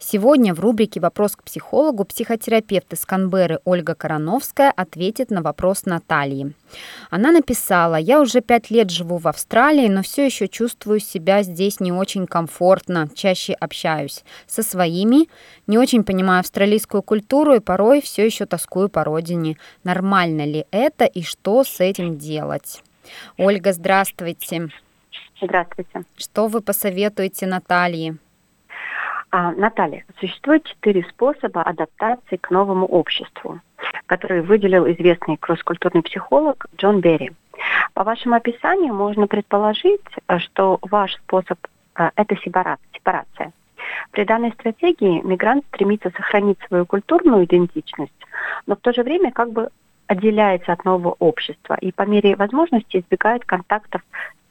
Сегодня в рубрике «Вопрос к психологу» психотерапевт из Канберры Ольга Короновская ответит на вопрос Натальи. Она написала, «Я уже пять лет живу в Австралии, но все еще чувствую себя здесь не очень комфортно, чаще общаюсь со своими, не очень понимаю австралийскую культуру и порой все еще тоскую по родине. Нормально ли это и что с этим делать?» Ольга, здравствуйте. Здравствуйте. Что вы посоветуете Наталье? А, Наталья, существует четыре способа адаптации к новому обществу, которые выделил известный кросс-культурный психолог Джон Берри. По вашему описанию можно предположить, что ваш способ а, – это сепарация. При данной стратегии мигрант стремится сохранить свою культурную идентичность, но в то же время как бы отделяется от нового общества и по мере возможности избегает контактов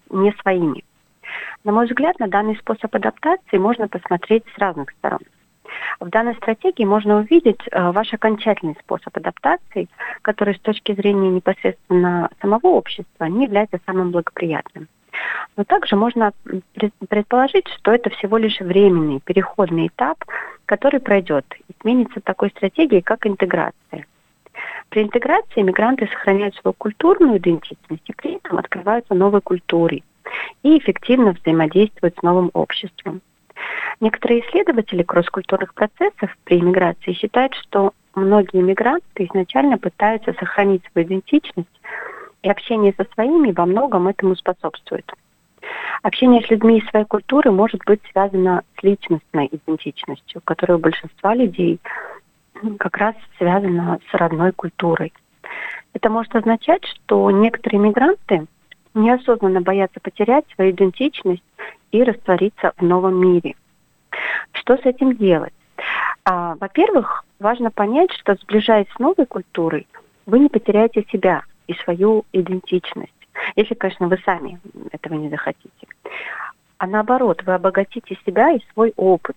не своими. На мой взгляд, на данный способ адаптации можно посмотреть с разных сторон. В данной стратегии можно увидеть э, ваш окончательный способ адаптации, который с точки зрения непосредственно самого общества не является самым благоприятным. Но также можно предположить, что это всего лишь временный переходный этап, который пройдет и сменится такой стратегией, как интеграция. При интеграции мигранты сохраняют свою культурную идентичность и при этом открываются новой культуре, и эффективно взаимодействовать с новым обществом. Некоторые исследователи кросс-культурных процессов при иммиграции считают, что многие иммигранты изначально пытаются сохранить свою идентичность, и общение со своими во многом этому способствует. Общение с людьми из своей культуры может быть связано с личностной идентичностью, которая у большинства людей как раз связана с родной культурой. Это может означать, что некоторые мигранты неосознанно боятся потерять свою идентичность и раствориться в новом мире. Что с этим делать? А, во-первых, важно понять, что сближаясь с новой культурой, вы не потеряете себя и свою идентичность. Если, конечно, вы сами этого не захотите. А наоборот, вы обогатите себя и свой опыт.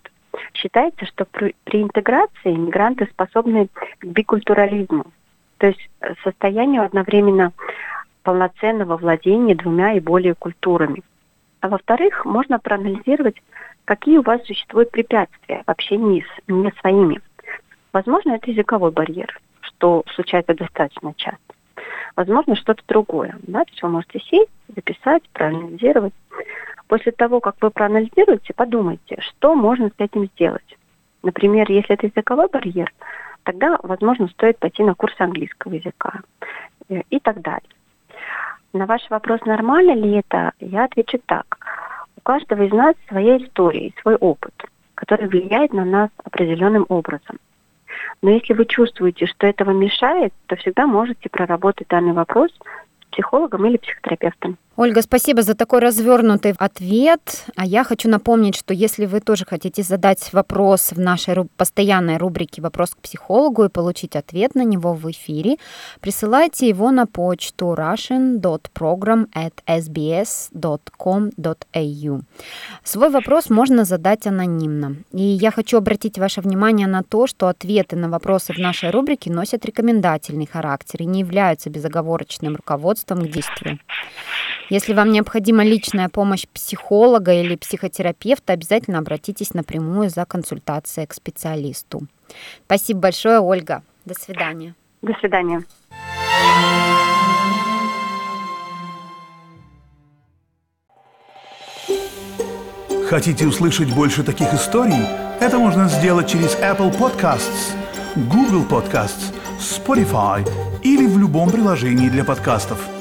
Считается, что при, при интеграции мигранты способны к бикультурализму, то есть состоянию одновременно полноценного владения двумя и более культурами. А во-вторых, можно проанализировать, какие у вас существуют препятствия в общении с не своими. Возможно, это языковой барьер, что случается достаточно часто. Возможно, что-то другое. Да? То есть вы можете сесть, записать, проанализировать. После того, как вы проанализируете, подумайте, что можно с этим сделать. Например, если это языковой барьер, тогда, возможно, стоит пойти на курс английского языка э, и так далее. На ваш вопрос, нормально ли это, я отвечу так. У каждого из нас своя история свой опыт, который влияет на нас определенным образом. Но если вы чувствуете, что это вам мешает, то всегда можете проработать данный вопрос с психологом или психотерапевтом. Ольга, спасибо за такой развернутый ответ. А я хочу напомнить, что если вы тоже хотите задать вопрос в нашей постоянной рубрике «Вопрос к психологу» и получить ответ на него в эфире, присылайте его на почту russian.program@sbs.com.au. Свой вопрос можно задать анонимно. И я хочу обратить ваше внимание на то, что ответы на вопросы в нашей рубрике носят рекомендательный характер и не являются безоговорочным руководством к действию. Если вам необходима личная помощь психолога или психотерапевта, обязательно обратитесь напрямую за консультацией к специалисту. Спасибо большое, Ольга. До свидания. До свидания. Хотите услышать больше таких историй? Это можно сделать через Apple Podcasts, Google Podcasts, Spotify или в любом приложении для подкастов –